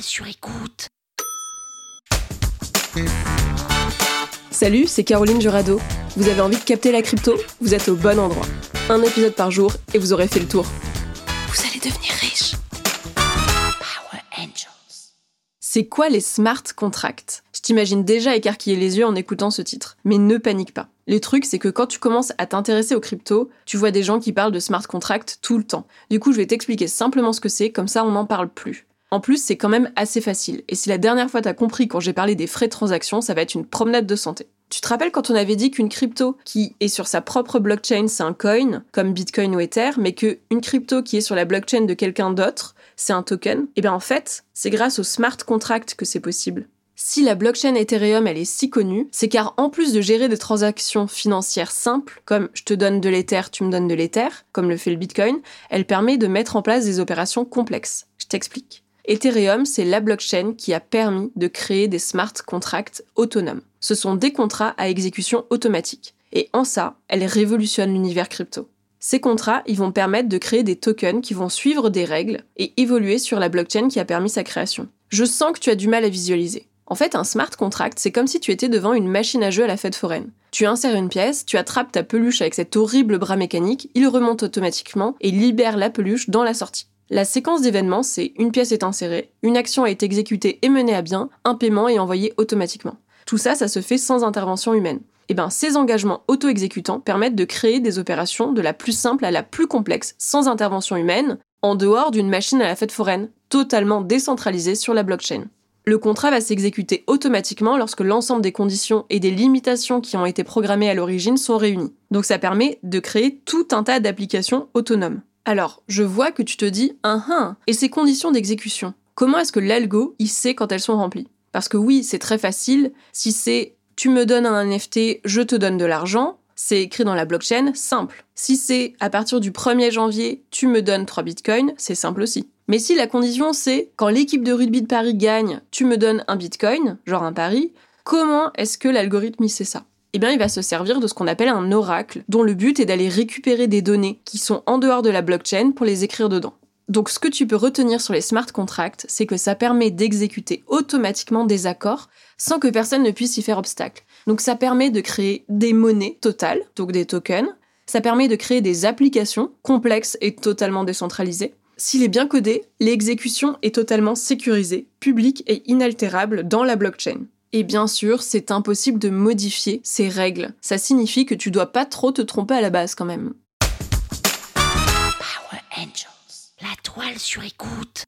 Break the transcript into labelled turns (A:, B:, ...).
A: Sur écoute.
B: Salut, c'est Caroline Jurado. Vous avez envie de capter la crypto? Vous êtes au bon endroit. Un épisode par jour et vous aurez fait le tour.
A: Vous allez devenir riche. Power Angels.
B: C'est quoi les smart contracts? Je t'imagine déjà écarquiller les yeux en écoutant ce titre. Mais ne panique pas. Le truc, c'est que quand tu commences à t'intéresser aux cryptos, tu vois des gens qui parlent de smart contracts tout le temps. Du coup, je vais t'expliquer simplement ce que c'est, comme ça on n'en parle plus. En plus, c'est quand même assez facile. Et si la dernière fois t'as compris quand j'ai parlé des frais de transaction, ça va être une promenade de santé. Tu te rappelles quand on avait dit qu'une crypto qui est sur sa propre blockchain, c'est un coin, comme Bitcoin ou Ether, mais qu'une crypto qui est sur la blockchain de quelqu'un d'autre, c'est un token? Eh bien en fait, c'est grâce au smart contract que c'est possible. Si la blockchain Ethereum elle est si connue, c'est car en plus de gérer des transactions financières simples, comme je te donne de l'Ether, tu me donnes de l'Ether, comme le fait le Bitcoin, elle permet de mettre en place des opérations complexes. Je t'explique. Ethereum, c'est la blockchain qui a permis de créer des smart contracts autonomes. Ce sont des contrats à exécution automatique. Et en ça, elle révolutionne l'univers crypto. Ces contrats, ils vont permettre de créer des tokens qui vont suivre des règles et évoluer sur la blockchain qui a permis sa création. Je sens que tu as du mal à visualiser. En fait, un smart contract, c'est comme si tu étais devant une machine à jeu à la fête foraine. Tu insères une pièce, tu attrapes ta peluche avec cet horrible bras mécanique, il remonte automatiquement et libère la peluche dans la sortie. La séquence d'événements, c'est une pièce est insérée, une action est exécutée et menée à bien, un paiement est envoyé automatiquement. Tout ça, ça se fait sans intervention humaine. Et eh bien, ces engagements auto-exécutants permettent de créer des opérations de la plus simple à la plus complexe, sans intervention humaine, en dehors d'une machine à la fête foraine, totalement décentralisée sur la blockchain. Le contrat va s'exécuter automatiquement lorsque l'ensemble des conditions et des limitations qui ont été programmées à l'origine sont réunies. Donc ça permet de créer tout un tas d'applications autonomes. Alors, je vois que tu te dis, ah ah, et ces conditions d'exécution, comment est-ce que l'algo, il sait quand elles sont remplies? Parce que oui, c'est très facile, si c'est tu me donnes un NFT, je te donne de l'argent, c'est écrit dans la blockchain, simple. Si c'est à partir du 1er janvier, tu me donnes 3 bitcoins, c'est simple aussi. Mais si la condition c'est quand l'équipe de rugby de Paris gagne, tu me donnes un bitcoin, genre un pari, comment est-ce que l'algorithme sait ça? Eh bien, il va se servir de ce qu'on appelle un oracle, dont le but est d'aller récupérer des données qui sont en dehors de la blockchain pour les écrire dedans. Donc ce que tu peux retenir sur les smart contracts, c'est que ça permet d'exécuter automatiquement des accords sans que personne ne puisse y faire obstacle. Donc ça permet de créer des monnaies totales, donc des tokens. Ça permet de créer des applications complexes et totalement décentralisées. S'il est bien codé, l'exécution est totalement sécurisée, publique et inaltérable dans la blockchain. Et bien sûr, c'est impossible de modifier ces règles. Ça signifie que tu dois pas trop te tromper à la base quand même.
A: Power Angels, la toile sur écoute.